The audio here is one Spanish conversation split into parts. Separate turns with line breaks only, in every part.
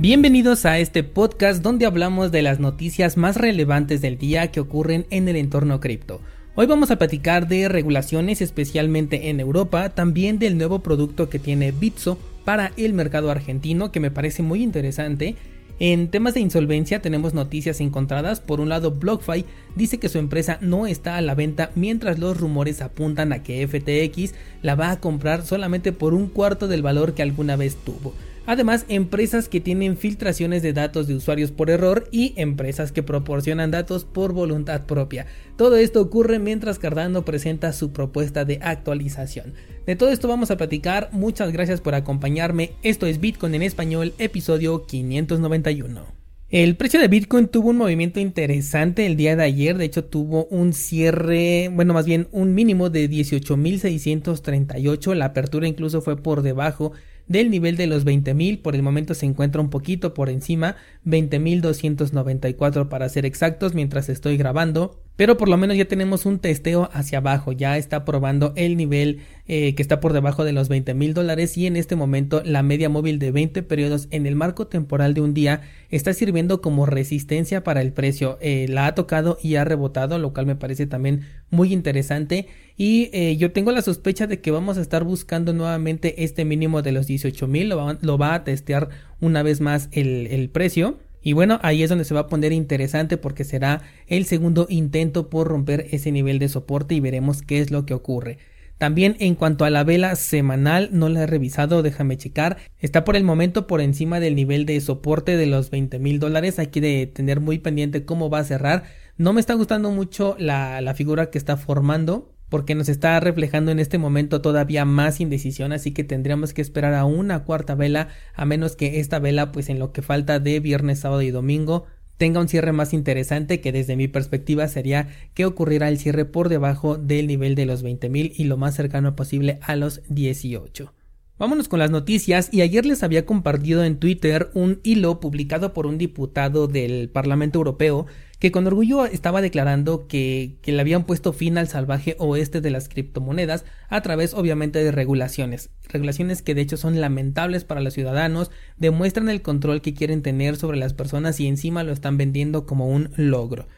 Bienvenidos a este podcast donde hablamos de las noticias más relevantes del día que ocurren en el entorno cripto. Hoy vamos a platicar de regulaciones especialmente en Europa, también del nuevo producto que tiene Bitso para el mercado argentino que me parece muy interesante. En temas de insolvencia tenemos noticias encontradas. Por un lado, BlockFi dice que su empresa no está a la venta mientras los rumores apuntan a que FTX la va a comprar solamente por un cuarto del valor que alguna vez tuvo. Además, empresas que tienen filtraciones de datos de usuarios por error y empresas que proporcionan datos por voluntad propia. Todo esto ocurre mientras Cardano presenta su propuesta de actualización. De todo esto vamos a platicar. Muchas gracias por acompañarme. Esto es Bitcoin en español, episodio 591. El precio de Bitcoin tuvo un movimiento interesante el día de ayer, de hecho tuvo un cierre, bueno más bien un mínimo de 18.638, la apertura incluso fue por debajo del nivel de los 20.000, por el momento se encuentra un poquito por encima, 20.294 para ser exactos mientras estoy grabando, pero por lo menos ya tenemos un testeo hacia abajo, ya está probando el nivel eh, que está por debajo de los 20 mil dólares y en este momento la media móvil de 20 periodos en el marco temporal de un día está sirviendo como resistencia para el precio. Eh, la ha tocado y ha rebotado, lo cual me parece también muy interesante y eh, yo tengo la sospecha de que vamos a estar buscando nuevamente este mínimo de los 18 mil, lo, va a testear una vez más el, el precio. Y bueno, ahí es donde se va a poner interesante porque será el segundo intento por romper ese nivel de soporte y veremos qué es lo que ocurre. También en cuanto a la vela semanal, no la he revisado, déjame checar. Está por el momento por encima del nivel de soporte de los 20 mil dólares. Hay que tener muy pendiente cómo va a cerrar. No me está gustando mucho la, la figura que está formando porque nos está reflejando en este momento todavía más indecisión, así que tendríamos que esperar a una cuarta vela, a menos que esta vela, pues en lo que falta de viernes, sábado y domingo, tenga un cierre más interesante que desde mi perspectiva sería que ocurriera el cierre por debajo del nivel de los 20.000 y lo más cercano posible a los 18. Vámonos con las noticias y ayer les había compartido en Twitter un hilo publicado por un diputado del Parlamento Europeo que con orgullo estaba declarando que, le habían puesto fin al salvaje oeste de las criptomonedas a través obviamente de regulaciones, regulaciones que de hecho son lamentables para los ciudadanos, demuestran el control que quieren tener sobre las personas y encima lo están vendiendo como un logro.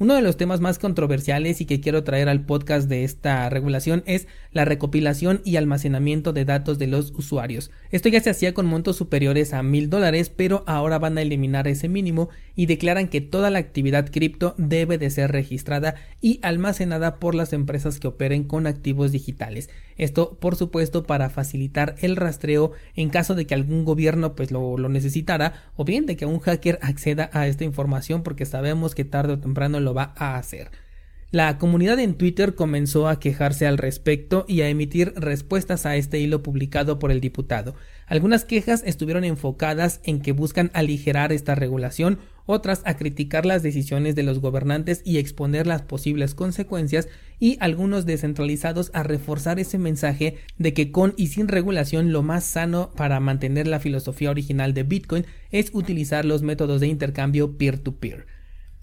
Uno de los temas más controversiales y que quiero traer al podcast de esta regulación es la recopilación y almacenamiento de datos de los usuarios. Esto ya se hacía con montos superiores a mil dólares, pero ahora van a eliminar ese mínimo y declaran que toda la actividad cripto debe de ser registrada y almacenada por las empresas que operen con activos digitales. Esto, por supuesto, para facilitar el rastreo en caso de que algún gobierno pues lo, lo necesitara o bien de que un hacker acceda a esta información porque sabemos que tarde o temprano lo va a hacer. La comunidad en Twitter comenzó a quejarse al respecto y a emitir respuestas a este hilo publicado por el diputado. Algunas quejas estuvieron enfocadas en que buscan aligerar esta regulación, otras a criticar las decisiones de los gobernantes y exponer las posibles consecuencias y algunos descentralizados a reforzar ese mensaje de que con y sin regulación lo más sano para mantener la filosofía original de Bitcoin es utilizar los métodos de intercambio peer-to-peer.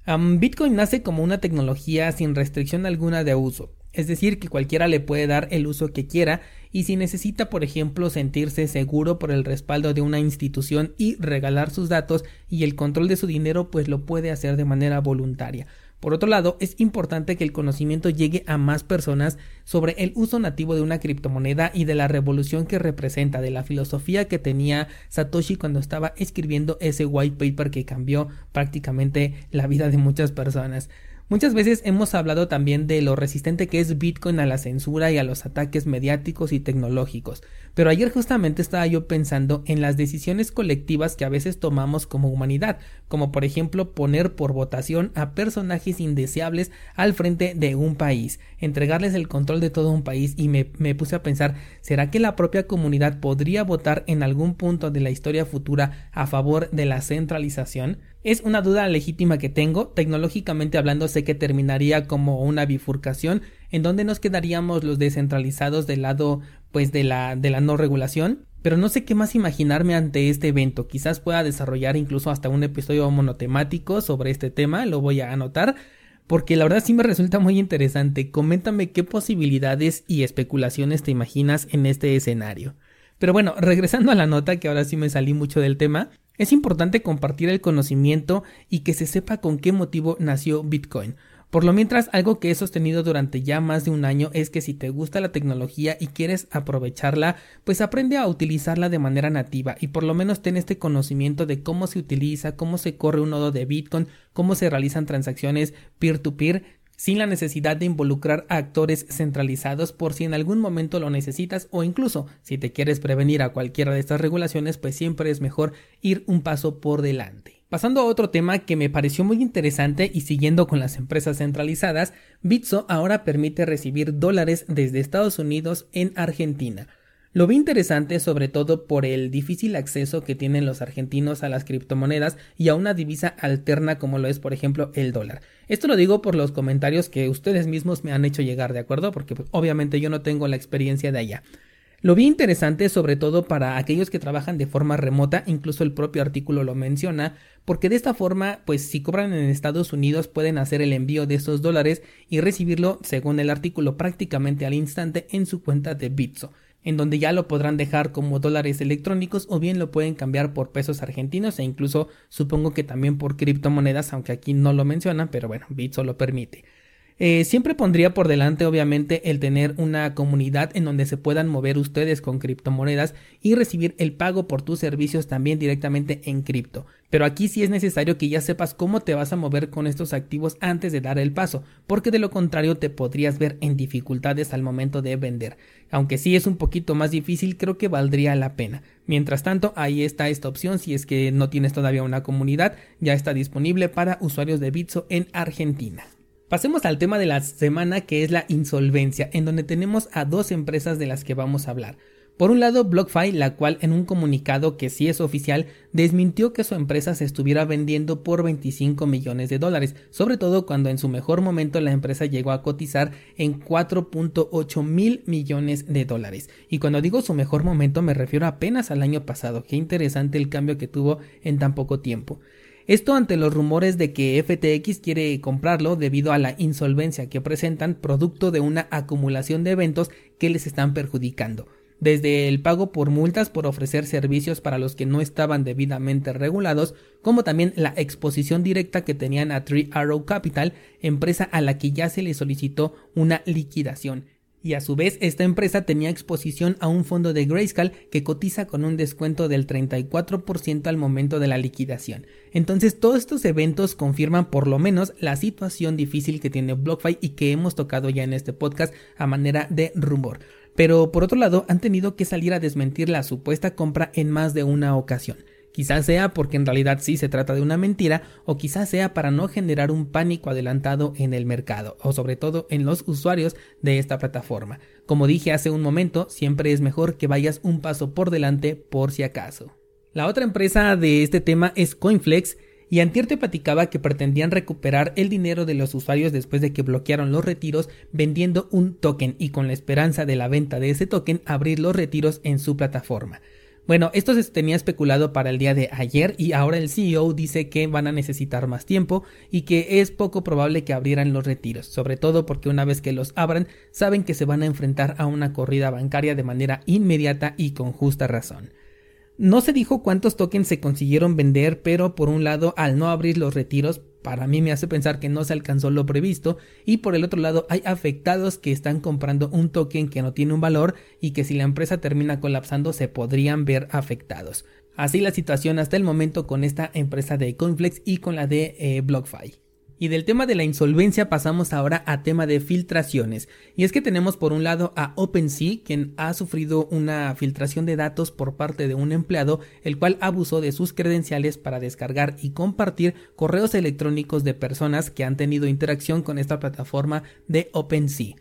Bitcoin nace como una tecnología sin restricción alguna de uso, es decir, que cualquiera le puede dar el uso que quiera y si necesita, por ejemplo, sentirse seguro por el respaldo de una institución y regalar sus datos y el control de su dinero, pues lo puede hacer de manera voluntaria. Por otro lado, es importante que el conocimiento llegue a más personas sobre el uso nativo de una criptomoneda y de la revolución que representa, de la filosofía que tenía Satoshi cuando estaba escribiendo ese white paper que cambió prácticamente la vida de muchas personas. Muchas veces hemos hablado también de lo resistente que es Bitcoin a la censura y a los ataques mediáticos y tecnológicos, pero ayer justamente estaba yo pensando en las decisiones colectivas que a veces tomamos como humanidad, como por ejemplo poner por votación a personajes indeseables al frente de un país, entregarles el control de todo un país y me, me puse a pensar, ¿será que la propia comunidad podría votar en algún punto de la historia futura a favor de la centralización? Es una duda legítima que tengo. Tecnológicamente hablando, sé que terminaría como una bifurcación en donde nos quedaríamos los descentralizados del lado pues de la de la no regulación. Pero no sé qué más imaginarme ante este evento. Quizás pueda desarrollar incluso hasta un episodio monotemático sobre este tema. Lo voy a anotar. Porque la verdad sí me resulta muy interesante. Coméntame qué posibilidades y especulaciones te imaginas en este escenario. Pero bueno, regresando a la nota, que ahora sí me salí mucho del tema, Es importante compartir el conocimiento y que se sepa con qué motivo nació Bitcoin. Por lo mientras, algo que he sostenido durante ya más de un año es que si te gusta la tecnología y quieres aprovecharla, pues aprende a utilizarla de manera nativa y por lo menos ten este conocimiento de cómo se utiliza, cómo se corre un nodo de Bitcoin, cómo se realizan transacciones peer-to-peer, sin la necesidad de involucrar a actores centralizados por si en algún momento lo necesitas o incluso si te quieres prevenir a cualquiera de estas regulaciones, pues siempre es mejor ir un paso por delante. Pasando a otro tema que me pareció muy interesante y siguiendo con las empresas centralizadas, Bitso ahora permite recibir dólares desde Estados Unidos en Argentina. Lo vi interesante sobre todo por el difícil acceso que tienen los argentinos a las criptomonedas y a una divisa alterna como lo es por ejemplo el dólar. Esto lo digo por los comentarios que ustedes mismos me han hecho llegar, ¿de acuerdo? Porque pues, obviamente yo no tengo la experiencia de allá. Lo vi interesante sobre todo para aquellos que trabajan de forma remota, incluso el propio artículo lo menciona, porque de esta forma, pues si cobran en Estados Unidos pueden hacer el envío de esos dólares y recibirlo, según el artículo, prácticamente al instante en su cuenta de Bitso en donde ya lo podrán dejar como dólares electrónicos o bien lo pueden cambiar por pesos argentinos e incluso supongo que también por criptomonedas, aunque aquí no lo mencionan, pero bueno, Bitso lo permite. Eh, siempre pondría por delante obviamente el tener una comunidad en donde se puedan mover ustedes con criptomonedas y recibir el pago por tus servicios también directamente en cripto. Pero aquí sí es necesario que ya sepas cómo te vas a mover con estos activos antes de dar el paso, porque de lo contrario te podrías ver en dificultades al momento de vender. Aunque sí es un poquito más difícil, creo que valdría la pena. Mientras tanto, ahí está esta opción si es que no tienes todavía una comunidad, ya está disponible para usuarios de Bitso en Argentina. Pasemos al tema de la semana que es la insolvencia, en donde tenemos a dos empresas de las que vamos a hablar. Por un lado, BlockFi, la cual en un comunicado que sí es oficial, desmintió que su empresa se estuviera vendiendo por 25 millones de dólares, sobre todo cuando en su mejor momento la empresa llegó a cotizar en 4.8 mil millones de dólares. Y cuando digo su mejor momento me refiero apenas al año pasado, qué interesante el cambio que tuvo en tan poco tiempo. Esto ante los rumores de que FTX quiere comprarlo debido a la insolvencia que presentan producto de una acumulación de eventos que les están perjudicando. Desde el pago por multas por ofrecer servicios para los que no estaban debidamente regulados, como también la exposición directa que tenían a Three Arrow Capital, empresa a la que ya se le solicitó una liquidación y a su vez esta empresa tenía exposición a un fondo de Grayscale que cotiza con un descuento del 34% al momento de la liquidación. Entonces todos estos eventos confirman por lo menos la situación difícil que tiene BlockFi y que hemos tocado ya en este podcast a manera de rumor. Pero por otro lado han tenido que salir a desmentir la supuesta compra en más de una ocasión. Quizás sea porque en realidad sí se trata de una mentira o quizás sea para no generar un pánico adelantado en el mercado o sobre todo en los usuarios de esta plataforma. Como dije hace un momento, siempre es mejor que vayas un paso por delante por si acaso. La otra empresa de este tema es Coinflex y Antier te platicaba que pretendían recuperar el dinero de los usuarios después de que bloquearon los retiros vendiendo un token y con la esperanza de la venta de ese token abrir los retiros en su plataforma. Bueno, esto se tenía especulado para el día de ayer y ahora el CEO dice que van a necesitar más tiempo y que es poco probable que abrieran los retiros, sobre todo porque una vez que los abran saben que se van a enfrentar a una corrida bancaria de manera inmediata y con justa razón. No se dijo cuántos tokens se consiguieron vender, pero por un lado, al no abrir los retiros, para mí me hace pensar que no se alcanzó lo previsto y por el otro lado hay afectados que están comprando un token que no tiene un valor y que si la empresa termina colapsando se podrían ver afectados. Así la situación hasta el momento con esta empresa de Coinflex y con la de eh, BlockFi. Y del tema de la insolvencia pasamos ahora a tema de filtraciones. Y es que tenemos por un lado a OpenSea, quien ha sufrido una filtración de datos por parte de un empleado, el cual abusó de sus credenciales para descargar y compartir correos electrónicos de personas que han tenido interacción con esta plataforma de OpenSea.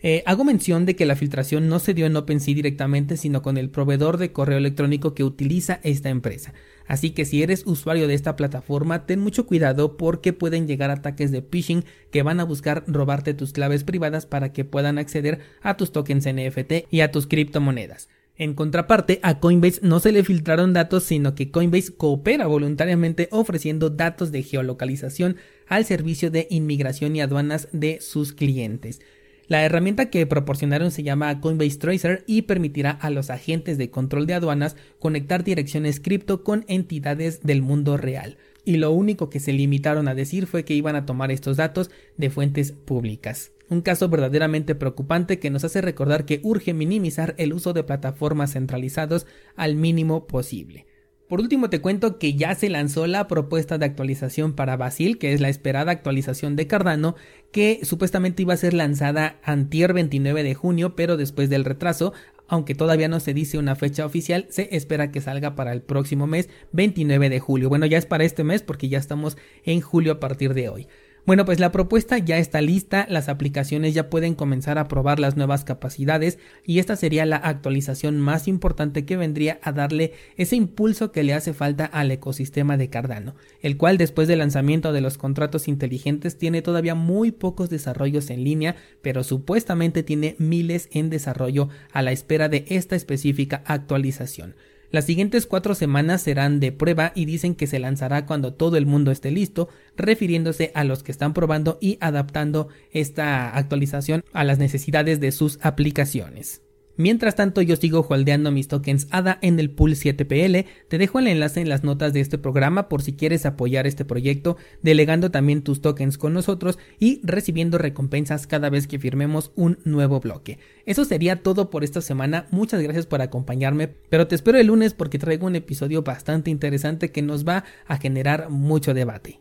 Eh, hago mención de que la filtración no se dio en OpenSea directamente, sino con el proveedor de correo electrónico que utiliza esta empresa. Así que si eres usuario de esta plataforma, ten mucho cuidado porque pueden llegar ataques de phishing que van a buscar robarte tus claves privadas para que puedan acceder a tus tokens NFT y a tus criptomonedas. En contraparte, a Coinbase no se le filtraron datos, sino que Coinbase coopera voluntariamente ofreciendo datos de geolocalización al servicio de inmigración y aduanas de sus clientes. La herramienta que proporcionaron se llama Coinbase Tracer y permitirá a los agentes de control de aduanas conectar direcciones cripto con entidades del mundo real. Y lo único que se limitaron a decir fue que iban a tomar estos datos de fuentes públicas. Un caso verdaderamente preocupante que nos hace recordar que urge minimizar el uso de plataformas centralizados al mínimo posible. Por último te cuento que ya se lanzó la propuesta de actualización para Basil, que es la esperada actualización de Cardano, que supuestamente iba a ser lanzada antier 29 de junio, pero después del retraso, aunque todavía no se dice una fecha oficial, se espera que salga para el próximo mes, 29 de julio. Bueno, ya es para este mes porque ya estamos en julio a partir de hoy. Bueno, pues la propuesta ya está lista, las aplicaciones ya pueden comenzar a probar las nuevas capacidades y esta sería la actualización más importante que vendría a darle ese impulso que le hace falta al ecosistema de Cardano, el cual después del lanzamiento de los contratos inteligentes tiene todavía muy pocos desarrollos en línea, pero supuestamente tiene miles en desarrollo a la espera de esta específica actualización. Las siguientes cuatro semanas serán de prueba y dicen que se lanzará cuando todo el mundo esté listo, refiriéndose a los que están probando y adaptando esta actualización a las necesidades de sus aplicaciones. Mientras tanto, yo sigo holdeando mis tokens ADA en el pool 7PL. Te dejo el enlace en las notas de este programa por si quieres apoyar este proyecto, delegando también tus tokens con nosotros y recibiendo recompensas cada vez que firmemos un nuevo bloque. Eso sería todo por esta semana. Muchas gracias por acompañarme, pero te espero el lunes porque traigo un episodio bastante interesante que nos va a generar mucho debate.